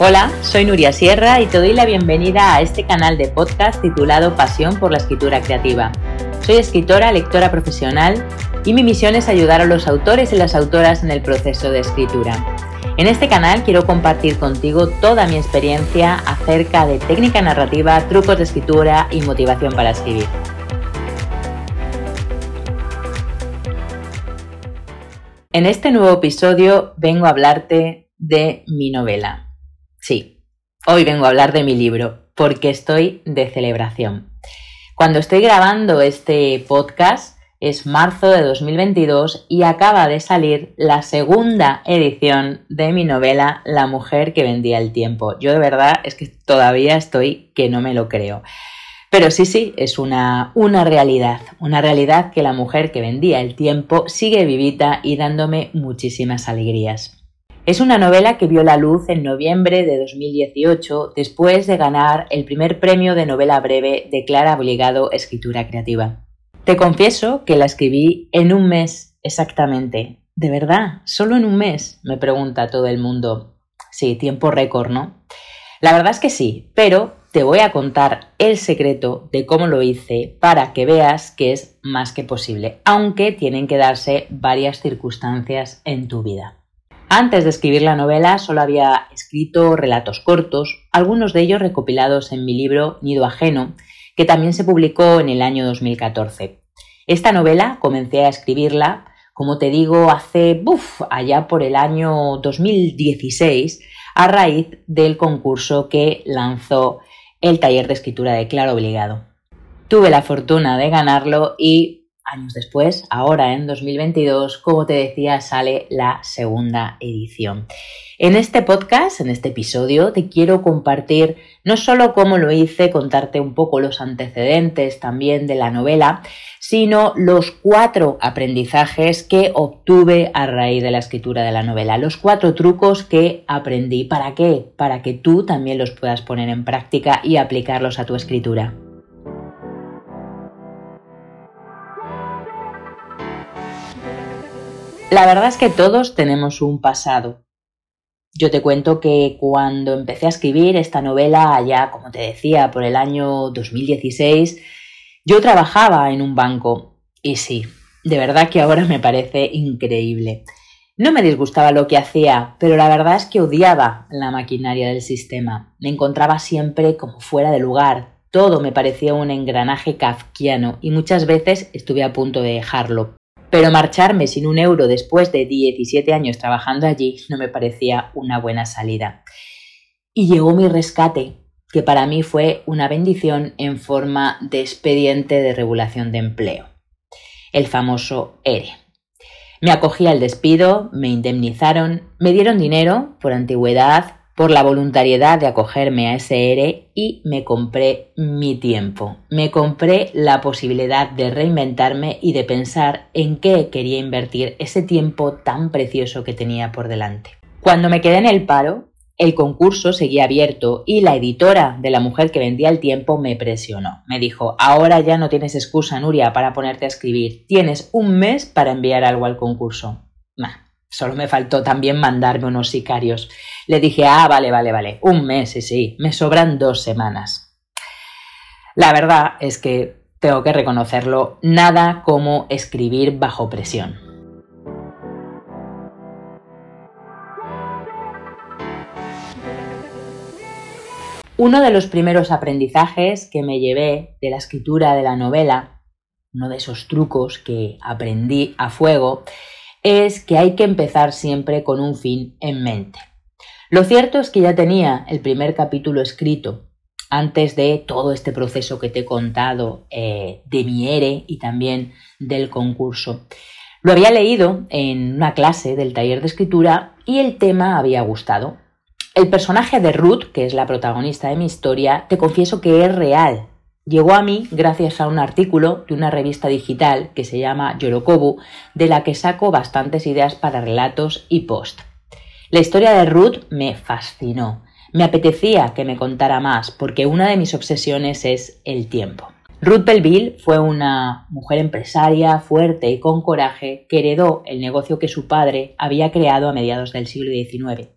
Hola, soy Nuria Sierra y te doy la bienvenida a este canal de podcast titulado Pasión por la Escritura Creativa. Soy escritora, lectora profesional y mi misión es ayudar a los autores y las autoras en el proceso de escritura. En este canal quiero compartir contigo toda mi experiencia acerca de técnica narrativa, trucos de escritura y motivación para escribir. En este nuevo episodio vengo a hablarte de mi novela, Sí, hoy vengo a hablar de mi libro, porque estoy de celebración. Cuando estoy grabando este podcast es marzo de 2022 y acaba de salir la segunda edición de mi novela La mujer que vendía el tiempo. Yo de verdad es que todavía estoy que no me lo creo. Pero sí, sí, es una, una realidad, una realidad que la mujer que vendía el tiempo sigue vivita y dándome muchísimas alegrías. Es una novela que vio la luz en noviembre de 2018 después de ganar el primer premio de novela breve de Clara Obligado Escritura Creativa. Te confieso que la escribí en un mes exactamente. ¿De verdad? ¿Solo en un mes? me pregunta todo el mundo. Sí, tiempo récord, ¿no? La verdad es que sí, pero te voy a contar el secreto de cómo lo hice para que veas que es más que posible, aunque tienen que darse varias circunstancias en tu vida. Antes de escribir la novela solo había escrito relatos cortos, algunos de ellos recopilados en mi libro Nido Ajeno, que también se publicó en el año 2014. Esta novela comencé a escribirla, como te digo, hace, buf, allá por el año 2016, a raíz del concurso que lanzó el taller de escritura de Claro Obligado. Tuve la fortuna de ganarlo y años después, ahora en 2022, como te decía, sale la segunda edición. En este podcast, en este episodio, te quiero compartir no solo cómo lo hice, contarte un poco los antecedentes también de la novela, sino los cuatro aprendizajes que obtuve a raíz de la escritura de la novela, los cuatro trucos que aprendí. ¿Para qué? Para que tú también los puedas poner en práctica y aplicarlos a tu escritura. La verdad es que todos tenemos un pasado. Yo te cuento que cuando empecé a escribir esta novela, allá, como te decía, por el año 2016, yo trabajaba en un banco. Y sí, de verdad que ahora me parece increíble. No me disgustaba lo que hacía, pero la verdad es que odiaba la maquinaria del sistema. Me encontraba siempre como fuera de lugar. Todo me parecía un engranaje kafkiano y muchas veces estuve a punto de dejarlo. Pero marcharme sin un euro después de 17 años trabajando allí no me parecía una buena salida. Y llegó mi rescate, que para mí fue una bendición en forma de expediente de regulación de empleo, el famoso ERE. Me acogí al despido, me indemnizaron, me dieron dinero por antigüedad, por la voluntariedad de acogerme a ese ERE y me compré mi tiempo. Me compré la posibilidad de reinventarme y de pensar en qué quería invertir ese tiempo tan precioso que tenía por delante. Cuando me quedé en el paro, el concurso seguía abierto y la editora de la mujer que vendía el tiempo me presionó. Me dijo, ahora ya no tienes excusa, Nuria, para ponerte a escribir. Tienes un mes para enviar algo al concurso. Solo me faltó también mandarme unos sicarios. Le dije, ah, vale, vale, vale, un mes, sí, sí, me sobran dos semanas. La verdad es que tengo que reconocerlo, nada como escribir bajo presión. Uno de los primeros aprendizajes que me llevé de la escritura de la novela, uno de esos trucos que aprendí a fuego, es que hay que empezar siempre con un fin en mente. Lo cierto es que ya tenía el primer capítulo escrito antes de todo este proceso que te he contado eh, de mi ERE y también del concurso. Lo había leído en una clase del taller de escritura y el tema había gustado. El personaje de Ruth, que es la protagonista de mi historia, te confieso que es real, llegó a mí gracias a un artículo de una revista digital que se llama Yorokobu, de la que saco bastantes ideas para relatos y post. La historia de Ruth me fascinó. Me apetecía que me contara más porque una de mis obsesiones es el tiempo. Ruth Belville fue una mujer empresaria fuerte y con coraje que heredó el negocio que su padre había creado a mediados del siglo XIX.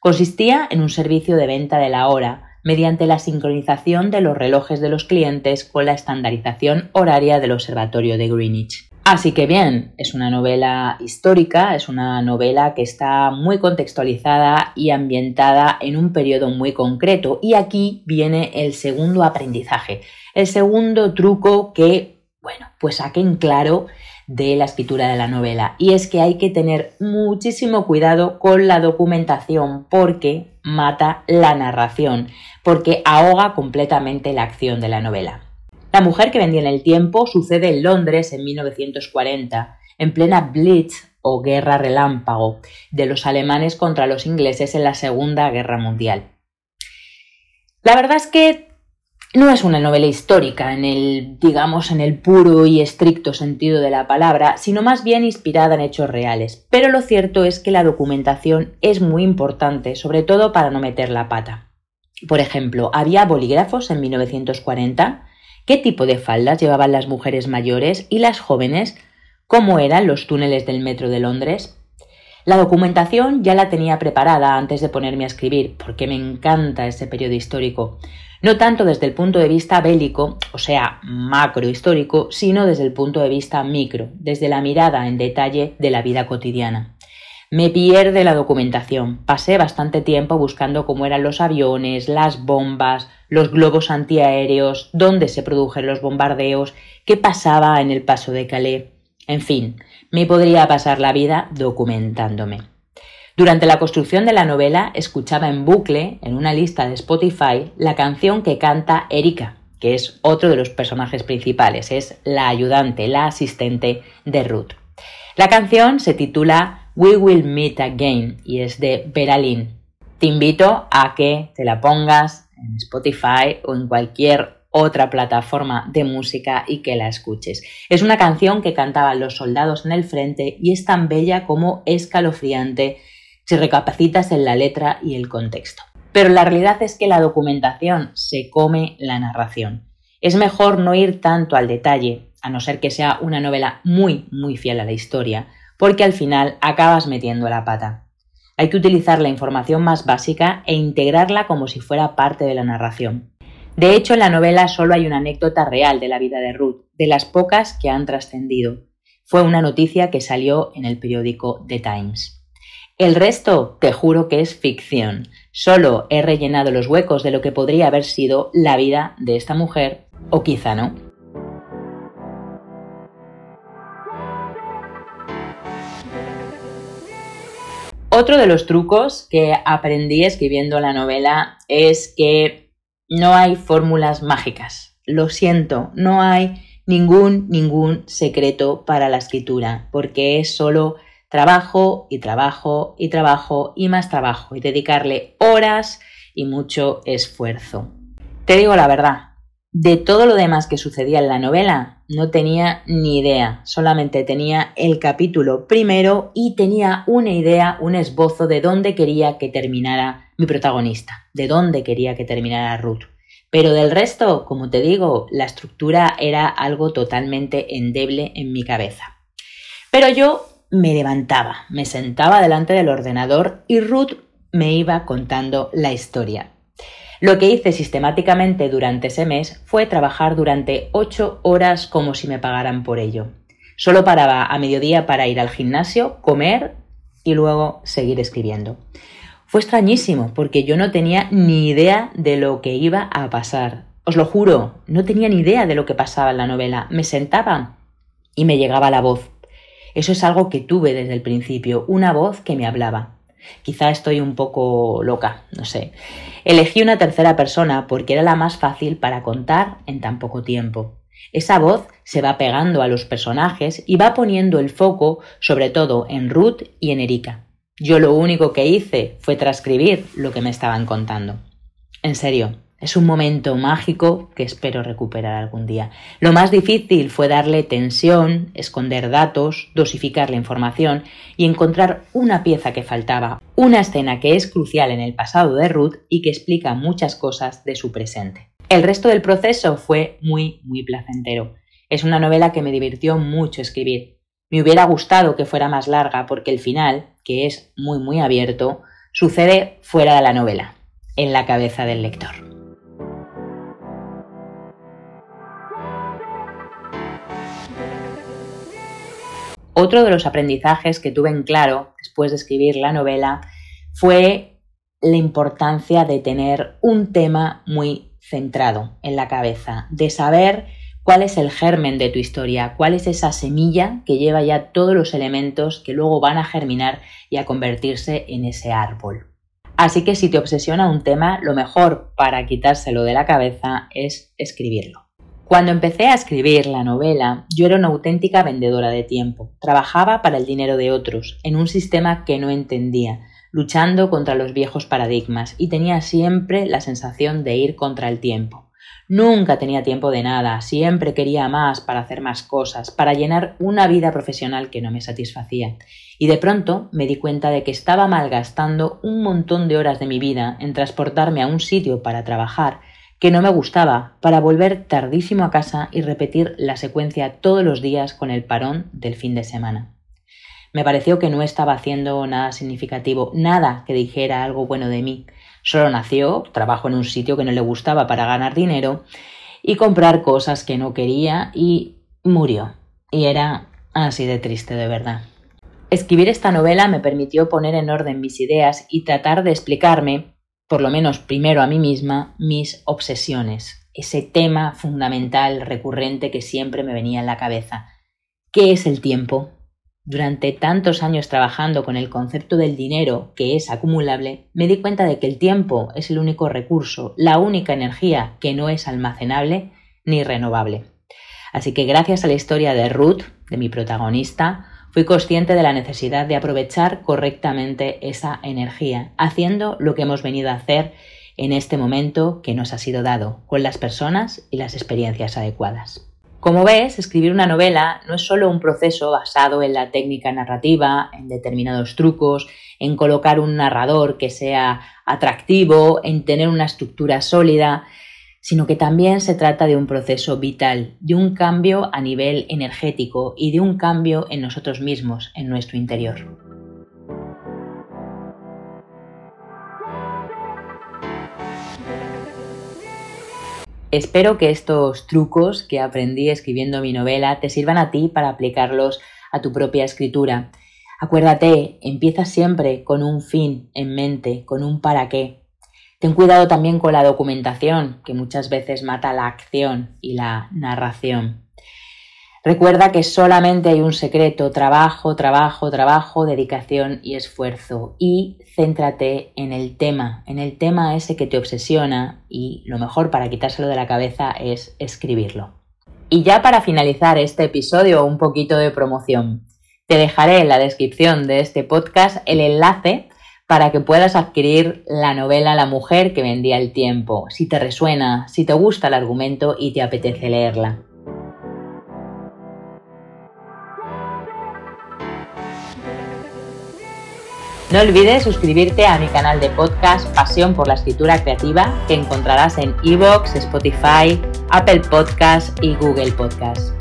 Consistía en un servicio de venta de la hora mediante la sincronización de los relojes de los clientes con la estandarización horaria del Observatorio de Greenwich. Así que bien, es una novela histórica, es una novela que está muy contextualizada y ambientada en un periodo muy concreto. Y aquí viene el segundo aprendizaje, el segundo truco que, bueno, pues saque en claro de la escritura de la novela. Y es que hay que tener muchísimo cuidado con la documentación porque mata la narración, porque ahoga completamente la acción de la novela. La mujer que vendía en el tiempo sucede en Londres en 1940, en plena Blitz o Guerra Relámpago de los alemanes contra los ingleses en la Segunda Guerra Mundial. La verdad es que no es una novela histórica en el, digamos, en el puro y estricto sentido de la palabra, sino más bien inspirada en hechos reales. Pero lo cierto es que la documentación es muy importante, sobre todo para no meter la pata. Por ejemplo, había bolígrafos en 1940 qué tipo de faldas llevaban las mujeres mayores y las jóvenes, cómo eran los túneles del metro de Londres. La documentación ya la tenía preparada antes de ponerme a escribir, porque me encanta ese periodo histórico, no tanto desde el punto de vista bélico, o sea, macrohistórico, sino desde el punto de vista micro, desde la mirada en detalle de la vida cotidiana. Me pierde la documentación. Pasé bastante tiempo buscando cómo eran los aviones, las bombas, los globos antiaéreos, dónde se produjeron los bombardeos, qué pasaba en el paso de Calais. En fin, me podría pasar la vida documentándome. Durante la construcción de la novela escuchaba en bucle, en una lista de Spotify, la canción que canta Erika, que es otro de los personajes principales, es la ayudante, la asistente de Ruth. La canción se titula We Will Meet Again y es de Beralin. Te invito a que te la pongas en Spotify o en cualquier otra plataforma de música y que la escuches. Es una canción que cantaban los soldados en el frente y es tan bella como escalofriante si recapacitas en la letra y el contexto. Pero la realidad es que la documentación se come la narración. Es mejor no ir tanto al detalle, a no ser que sea una novela muy, muy fiel a la historia, porque al final acabas metiendo la pata. Hay que utilizar la información más básica e integrarla como si fuera parte de la narración. De hecho, en la novela solo hay una anécdota real de la vida de Ruth, de las pocas que han trascendido. Fue una noticia que salió en el periódico The Times. El resto, te juro que es ficción. Solo he rellenado los huecos de lo que podría haber sido la vida de esta mujer, o quizá no. Otro de los trucos que aprendí escribiendo la novela es que no hay fórmulas mágicas. Lo siento, no hay ningún, ningún secreto para la escritura, porque es solo trabajo y trabajo y trabajo y más trabajo y dedicarle horas y mucho esfuerzo. Te digo la verdad, de todo lo demás que sucedía en la novela, no tenía ni idea, solamente tenía el capítulo primero y tenía una idea, un esbozo de dónde quería que terminara mi protagonista, de dónde quería que terminara Ruth. Pero del resto, como te digo, la estructura era algo totalmente endeble en mi cabeza. Pero yo me levantaba, me sentaba delante del ordenador y Ruth me iba contando la historia. Lo que hice sistemáticamente durante ese mes fue trabajar durante ocho horas como si me pagaran por ello. Solo paraba a mediodía para ir al gimnasio, comer y luego seguir escribiendo. Fue extrañísimo porque yo no tenía ni idea de lo que iba a pasar. Os lo juro, no tenía ni idea de lo que pasaba en la novela. Me sentaba y me llegaba la voz. Eso es algo que tuve desde el principio, una voz que me hablaba. Quizá estoy un poco loca, no sé. Elegí una tercera persona porque era la más fácil para contar en tan poco tiempo. Esa voz se va pegando a los personajes y va poniendo el foco sobre todo en Ruth y en Erika. Yo lo único que hice fue transcribir lo que me estaban contando. En serio, es un momento mágico que espero recuperar algún día. Lo más difícil fue darle tensión, esconder datos, dosificar la información y encontrar una pieza que faltaba, una escena que es crucial en el pasado de Ruth y que explica muchas cosas de su presente. El resto del proceso fue muy, muy placentero. Es una novela que me divirtió mucho escribir. Me hubiera gustado que fuera más larga porque el final, que es muy, muy abierto, sucede fuera de la novela, en la cabeza del lector. Otro de los aprendizajes que tuve en claro después de escribir la novela fue la importancia de tener un tema muy centrado en la cabeza, de saber cuál es el germen de tu historia, cuál es esa semilla que lleva ya todos los elementos que luego van a germinar y a convertirse en ese árbol. Así que si te obsesiona un tema, lo mejor para quitárselo de la cabeza es escribirlo. Cuando empecé a escribir la novela, yo era una auténtica vendedora de tiempo. Trabajaba para el dinero de otros, en un sistema que no entendía, luchando contra los viejos paradigmas, y tenía siempre la sensación de ir contra el tiempo. Nunca tenía tiempo de nada, siempre quería más para hacer más cosas, para llenar una vida profesional que no me satisfacía. Y de pronto me di cuenta de que estaba malgastando un montón de horas de mi vida en transportarme a un sitio para trabajar que no me gustaba, para volver tardísimo a casa y repetir la secuencia todos los días con el parón del fin de semana. Me pareció que no estaba haciendo nada significativo, nada que dijera algo bueno de mí, Solo nació, trabajo en un sitio que no le gustaba para ganar dinero y comprar cosas que no quería y murió. Y era así de triste de verdad. Escribir esta novela me permitió poner en orden mis ideas y tratar de explicarme, por lo menos primero a mí misma, mis obsesiones, ese tema fundamental recurrente que siempre me venía en la cabeza. ¿Qué es el tiempo? Durante tantos años trabajando con el concepto del dinero que es acumulable, me di cuenta de que el tiempo es el único recurso, la única energía que no es almacenable ni renovable. Así que gracias a la historia de Ruth, de mi protagonista, fui consciente de la necesidad de aprovechar correctamente esa energía, haciendo lo que hemos venido a hacer en este momento que nos ha sido dado, con las personas y las experiencias adecuadas. Como ves, escribir una novela no es solo un proceso basado en la técnica narrativa, en determinados trucos, en colocar un narrador que sea atractivo, en tener una estructura sólida, sino que también se trata de un proceso vital, de un cambio a nivel energético y de un cambio en nosotros mismos, en nuestro interior. Espero que estos trucos que aprendí escribiendo mi novela te sirvan a ti para aplicarlos a tu propia escritura. Acuérdate, empieza siempre con un fin en mente, con un para qué. Ten cuidado también con la documentación, que muchas veces mata la acción y la narración. Recuerda que solamente hay un secreto, trabajo, trabajo, trabajo, dedicación y esfuerzo. Y céntrate en el tema, en el tema ese que te obsesiona y lo mejor para quitárselo de la cabeza es escribirlo. Y ya para finalizar este episodio, un poquito de promoción. Te dejaré en la descripción de este podcast el enlace para que puedas adquirir la novela La mujer que vendía el tiempo, si te resuena, si te gusta el argumento y te apetece leerla. No olvides suscribirte a mi canal de podcast Pasión por la Escritura Creativa que encontrarás en Evox, Spotify, Apple Podcast y Google Podcast.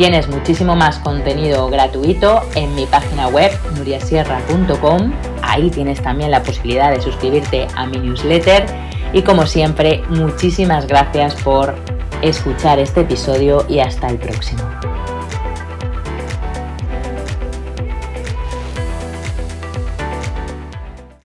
Tienes muchísimo más contenido gratuito en mi página web nuriasierra.com. Ahí tienes también la posibilidad de suscribirte a mi newsletter. Y como siempre, muchísimas gracias por escuchar este episodio y hasta el próximo.